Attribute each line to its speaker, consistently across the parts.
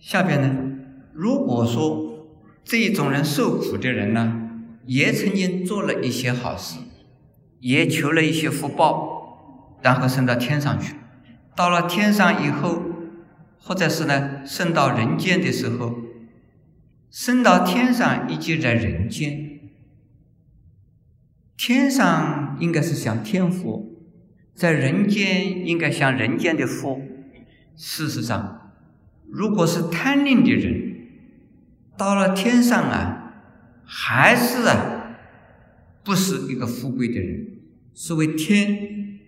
Speaker 1: 下边呢，如果说这种人受苦的人呢，也曾经做了一些好事，也求了一些福报，然后升到天上去，到了天上以后，或者是呢，升到人间的时候，升到天上以及在人间，天上应该是像天佛，在人间应该像人间的佛。事实上。如果是贪吝的人，到了天上啊，还是啊，不是一个富贵的人。所谓天，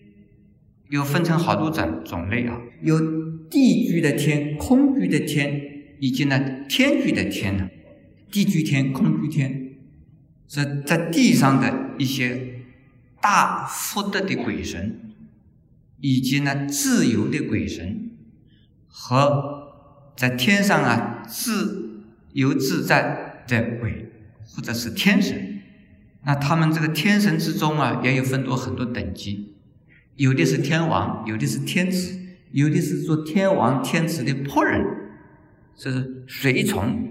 Speaker 1: 又分成好多种种类啊，有地居的天、空居的天，以及呢天居的天呢。地居天、空居天，是在地上的一些大福德的鬼神，以及呢自由的鬼神和。在天上啊，自由自在的鬼，或者是天神，那他们这个天神之中啊，也有分多很多等级，有的是天王，有的是天子，有的是做天王天子的仆人，是随从。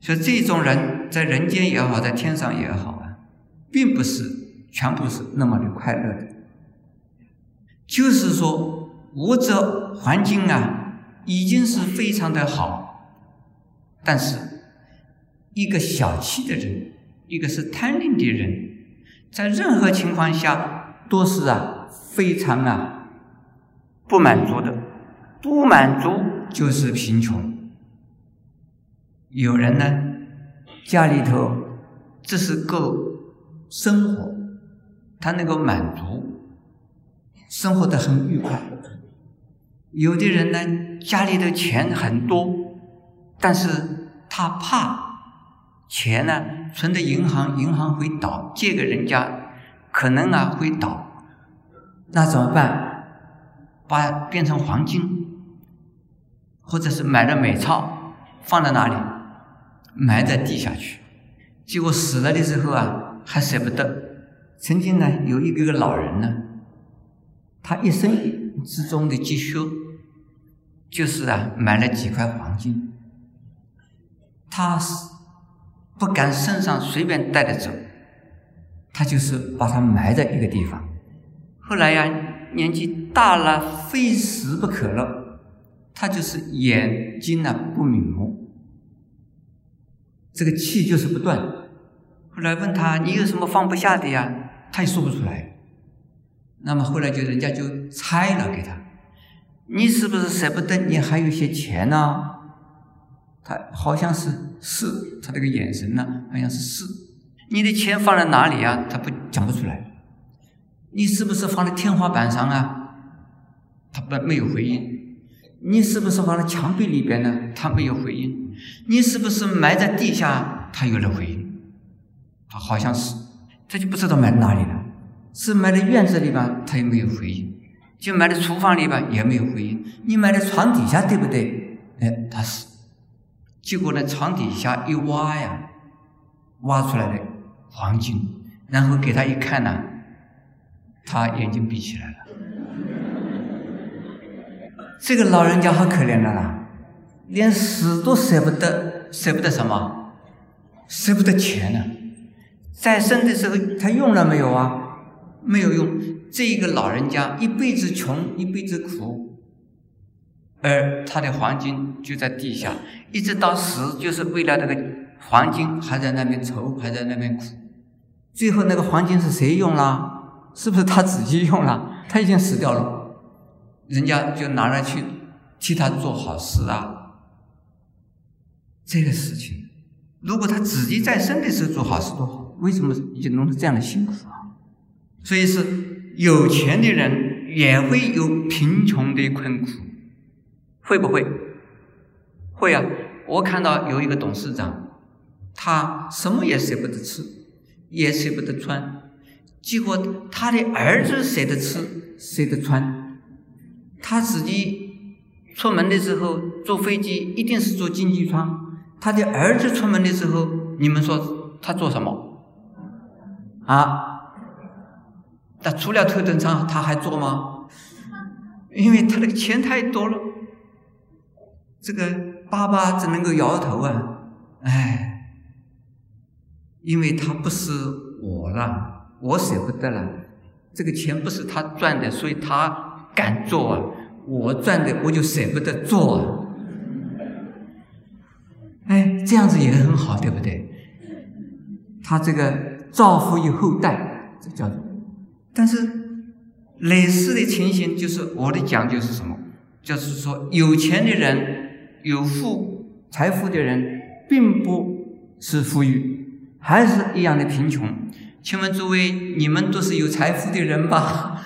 Speaker 1: 所以这种人在人间也好，在天上也好啊，并不是全部是那么的快乐的，就是说物质环境啊。已经是非常的好，但是一个小气的人，一个是贪吝的人，在任何情况下都是啊非常啊不满足的，不满足就是贫穷。有人呢家里头只是够生活，他能够满足，生活的很愉快。有的人呢，家里的钱很多，但是他怕钱呢存在银行，银行会倒，借给人家可能啊会倒，那怎么办？把变成黄金，或者是买了美钞，放在哪里？埋在地下去。结果死了的时候啊，还舍不得。曾经呢，有一个个老人呢，他一生。之中的积蓄，就是啊，买了几块黄金，他是不敢身上随便带着走，他就是把它埋在一个地方。后来呀，年纪大了，非死不可了，他就是眼睛呢不瞑目，这个气就是不断。后来问他，你有什么放不下的呀？他也说不出来。那么后来就人家就拆了给他，你是不是舍不得？你还有一些钱呢？他好像是是，他这个眼神呢，好像是是。你的钱放在哪里啊？他不讲不出来。你是不是放在天花板上啊？他不没有回应。你是不是放在墙壁里边呢？他没有回应。你是不是埋在地下？他有了回应。他好像是，他就不知道埋在哪里了。是埋在院子里吧，他也没有回应；就埋在厨房里吧，也没有回应。你埋在床底下，对不对？哎，他是。结果呢，床底下一挖呀，挖出来的黄金，然后给他一看呢，他眼睛闭起来了。这个老人家好可怜的啦，连死都舍不得，舍不得什么？舍不得钱呢？在生的时候，他用了没有啊？没有用，这一个老人家一辈子穷，一辈子苦，而他的黄金就在地下，一直到死，就是为了那个黄金还在那边愁，还在那边苦。最后那个黄金是谁用了？是不是他自己用了？他已经死掉了，人家就拿来去替他做好事啊。这个事情，如果他自己在生的时候做好事多好，为什么就弄成这样的辛苦啊？所以是有钱的人也会有贫穷的困苦，会不会？会啊！我看到有一个董事长，他什么也舍不得吃，也舍不得穿，结果他的儿子舍得吃，舍得穿，他自己出门的时候坐飞机一定是坐经济舱，他的儿子出门的时候，你们说他做什么？啊？除了头等舱，他还坐吗？因为他那个钱太多了。这个爸爸只能够摇头啊，哎，因为他不是我了，我舍不得了，这个钱不是他赚的，所以他敢做啊，我赚的我就舍不得做啊，哎，这样子也很好，对不对？他这个造福于后代，这叫做，但是。类似的情形就是我的讲究是什么？就是说，有钱的人、有富财富的人，并不是富裕，还是一样的贫穷。请问诸位，你们都是有财富的人吧？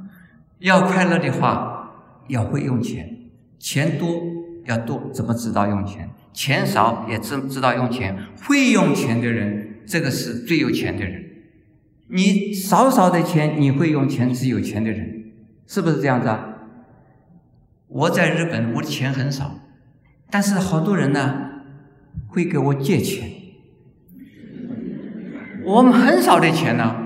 Speaker 1: 要快乐的话，要会用钱。钱多要多，怎么知道用钱？钱少也知知道用钱。会用钱的人，这个是最有钱的人。你少少的钱，你会用钱是有钱的人，是不是这样子啊？我在日本，我的钱很少，但是好多人呢会给我借钱。我们很少的钱呢，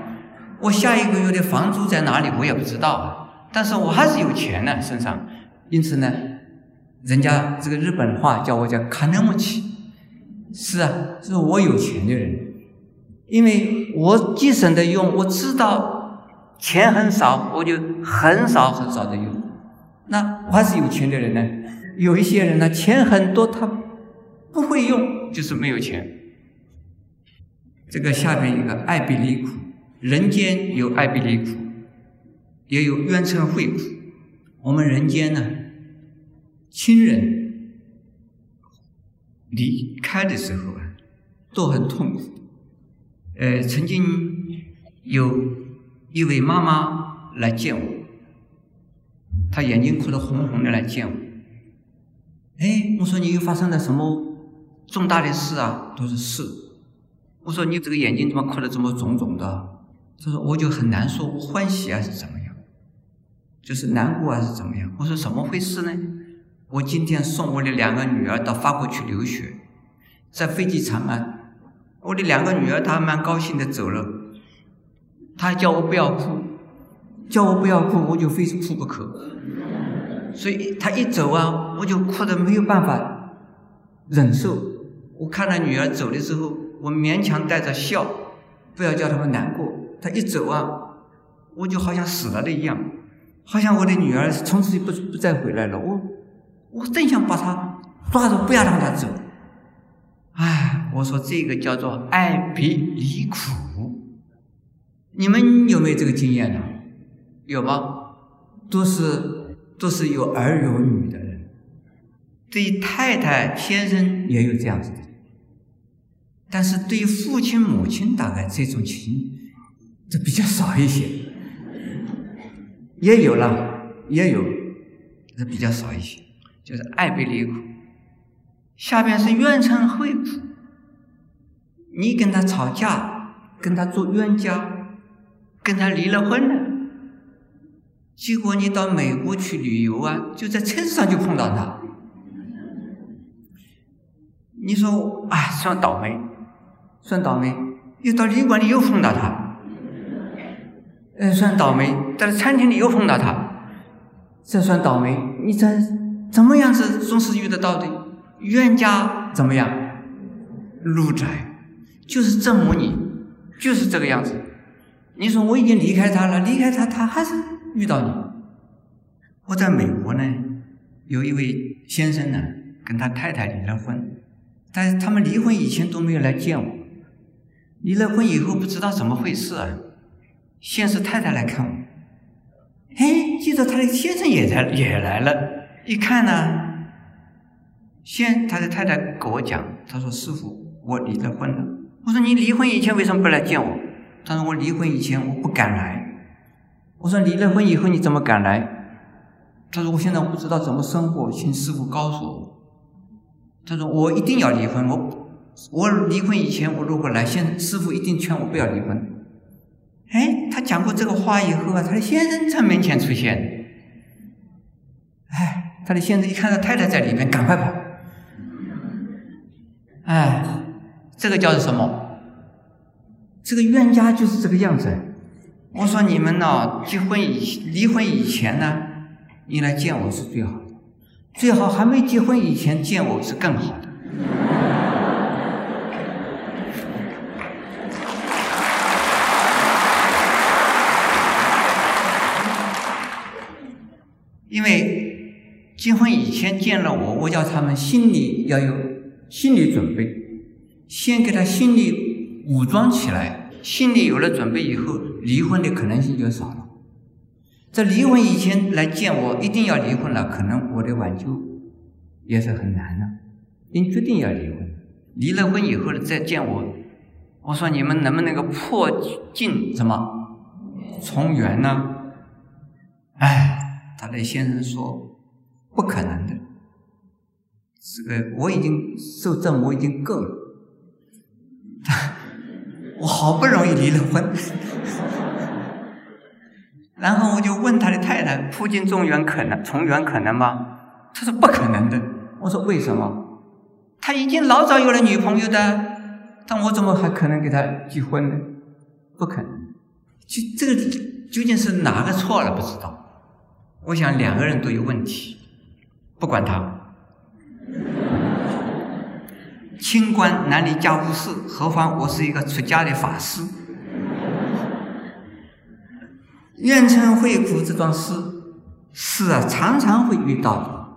Speaker 1: 我下一个月的房租在哪里我也不知道啊，但是我还是有钱呢身上，因此呢，人家这个日本话叫我叫卡那木奇，是啊，是我有钱的人。因为我节省的用，我知道钱很少，我就很少很少的用。那我还是有钱的人呢。有一些人呢，钱很多，他不会用，就是没有钱。这个下边一个爱比离苦，人间有爱比离苦，也有冤仇会苦。我们人间呢，亲人离开的时候啊，都很痛苦。呃，曾经有一位妈妈来见我，她眼睛哭得红红的来见我。哎，我说你又发生了什么重大的事啊？她说是。我说你这个眼睛怎么哭得这么肿肿的？她说我就很难受，欢喜还是怎么样？就是难过还是怎么样？我说怎么回事呢？我今天送我的两个女儿到法国去留学，在飞机场啊。我的两个女儿，她蛮高兴的走了，她叫我不要哭，叫我不要哭，我就非哭不可。所以她一走啊，我就哭的没有办法忍受。我看到女儿走的时候，我勉强带着笑，不要叫他们难过。她一走啊，我就好像死了的一样，好像我的女儿从此就不不再回来了。我我真想把她抓住，不要让她走。哎，我说这个叫做爱别离苦，你们有没有这个经验呢？有吗？都是都是有儿有女的人，对太太先生也有这样子的，但是对父亲母亲大概这种情这比较少一些，也有了，也有，这比较少一些，就是爱别离苦。下边是怨憎会苦，你跟他吵架，跟他做冤家，跟他离了婚了，结果你到美国去旅游啊，就在车子上就碰到他，你说哎，算倒霉，算倒霉，又到旅馆里又碰到他，嗯，算倒霉，在餐厅里又碰到他，这算倒霉，你这怎么样子总是遇得到的？冤家怎么样？路窄，就是折磨你，就是这个样子。你说我已经离开他了，离开他，他还是遇到你。我在美国呢，有一位先生呢，跟他太太离了婚，但是他们离婚以前都没有来见我，离了婚以后不知道怎么回事啊，先是太太来看我，哎，接着他的先生也在也来了，一看呢。先，他的太太跟我讲，他说：“师傅，我离了婚了。”我说：“你离婚以前为什么不来见我？”他说：“我离婚以前我不敢来。”我说：“离了婚以后你怎么敢来？”他说：“我现在不知道怎么生活，请师傅告诉我。”他说：“我一定要离婚。我我离婚以前我如果来，现师傅一定劝我不要离婚。”哎，他讲过这个话以后啊，他的先生在门前出现。哎，他的先生一看到太太在里面，赶快跑。哎，这个叫做什么？这个冤家就是这个样子。我说你们呢，结婚以离婚以前呢，你来见我是最好的。最好还没结婚以前见我是更好的。因为结婚以前见了我，我叫他们心里要有心理准备，先给他心理武装起来，心里有了准备以后，离婚的可能性就少了。在离婚以前来见我，一定要离婚了，可能我的挽救也是很难的。你决定要离婚，离了婚以后再见我，我说你们能不能够破镜什么重圆呢？哎。他的先生说：“不可能的，这个我已经受折磨已经够了，我好不容易离了婚，然后我就问他的太太：破镜重圆可能重圆可能吗？他说不可能的。我说为什么？他已经老早有了女朋友的，但我怎么还可能给他结婚呢？不可能。就这个究竟是哪个错了？不知道。”我想两个人都有问题，不管他，清官难离家务事，何况我是一个出家的法师。怨嗔会苦这桩事，是啊，常常会遇到的。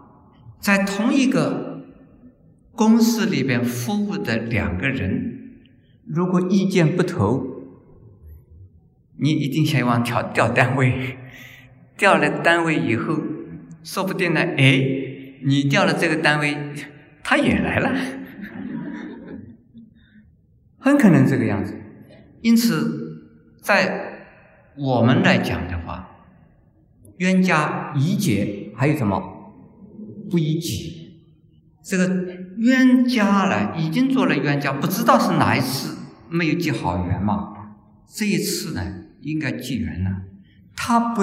Speaker 1: 在同一个公司里边服务的两个人，如果意见不投，你一定想往调调单位。调了单位以后，说不定呢，哎，你调了这个单位，他也来了，很可能这个样子。因此，在我们来讲的话，冤家宜解，还有什么不宜结？这个冤家呢，已经做了冤家，不知道是哪一次没有结好缘嘛？这一次呢，应该结缘了。他不。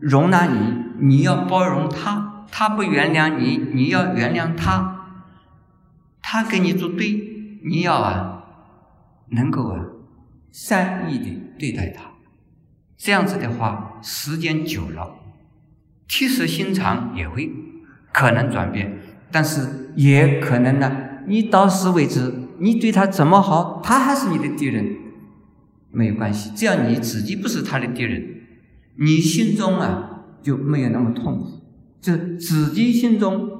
Speaker 1: 容纳你，你要包容他；他不原谅你，你要原谅他。他跟你作对，你要啊，能够啊，善意的对待他。这样子的话，时间久了，铁石心肠也会可能转变，但是也可能呢，你到时为止，你对他怎么好，他还是你的敌人，没有关系，只要你自己不是他的敌人。你心中啊就没有那么痛苦，就自己心中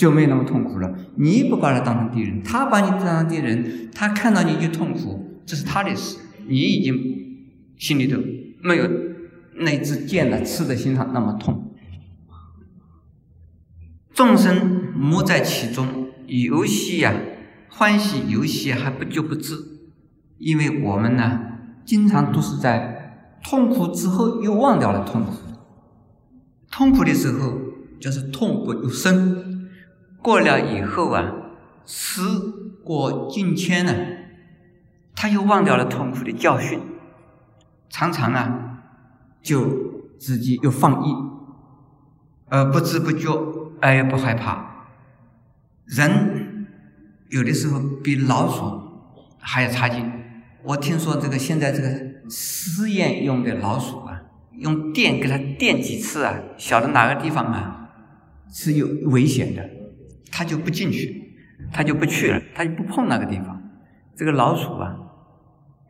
Speaker 1: 就没有那么痛苦了。你不把他当成敌人，他把你当成敌人，他看到你就痛苦，这是他的事。你已经心里头没有那支箭了，刺在心上那么痛。众生莫在其中，游戏呀，欢喜游戏还不觉不知，因为我们呢，经常都是在。痛苦之后又忘掉了痛苦，痛苦的时候就是痛不欲生，过了以后啊，时过境迁呢，他又忘掉了痛苦的教训，常常啊，就自己又放逸，而不知不觉，而也不害怕。人有的时候比老鼠还要差劲。我听说这个现在这个。试验用的老鼠啊，用电给它电几次啊，晓得哪个地方啊是有危险的，它就不进去，他就不去了，他就不碰那个地方。这个老鼠啊，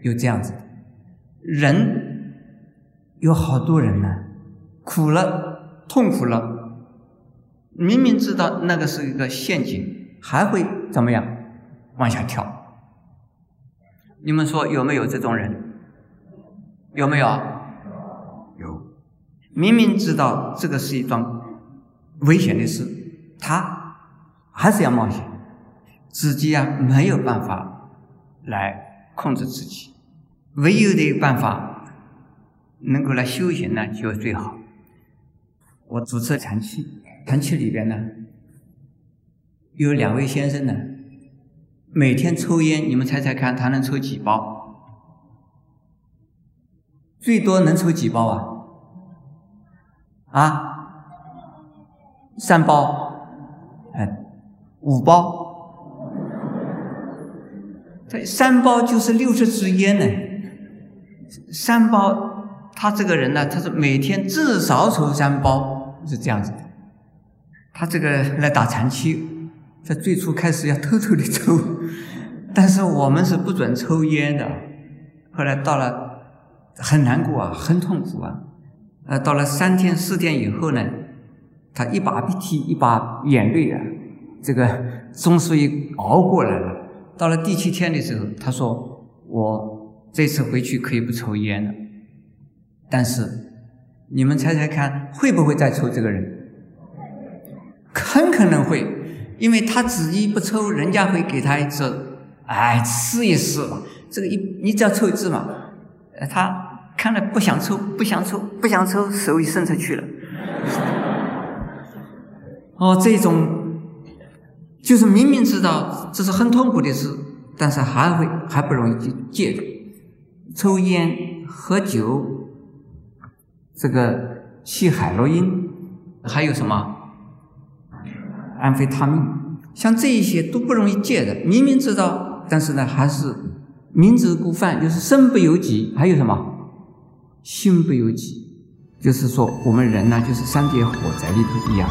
Speaker 1: 有这样子。人有好多人呢，苦了，痛苦了，明明知道那个是一个陷阱，还会怎么样往下跳？你们说有没有这种人？有没有？有。明明知道这个是一桩危险的事，他还是要冒险。自己啊没有办法来控制自己，唯有的办法能够来修行呢，就最好。我主持禅期，禅期里边呢有两位先生呢，每天抽烟，你们猜猜看，他能抽几包？最多能抽几包啊？啊，三包，哎，五包，这三包就是六十支烟呢。三包，他这个人呢，他是每天至少抽三包，是这样子的。他这个来打长期，在最初开始要偷偷的抽，但是我们是不准抽烟的。后来到了很难过啊，很痛苦啊。呃，到了三天四天以后呢，他一把鼻涕一把眼泪啊，这个终于熬过来了。到了第七天的时候，他说：“我这次回去可以不抽烟了。”但是你们猜猜看，会不会再抽？这个人很可能会，因为他只一不抽，人家会给他一次，哎，试一试吧。这个一，你只要抽一支嘛，他。看了不想抽，不想抽，不想抽，手一伸出去了。哦，这种就是明明知道这是很痛苦的事，但是还会还不容易去戒。抽烟、喝酒，这个吸海洛因，还有什么安非他命，像这一些都不容易戒的。明明知道，但是呢，还是明知故犯，就是身不由己。还有什么？心不由己，就是说，我们人呢，就是三界火灾里头一样。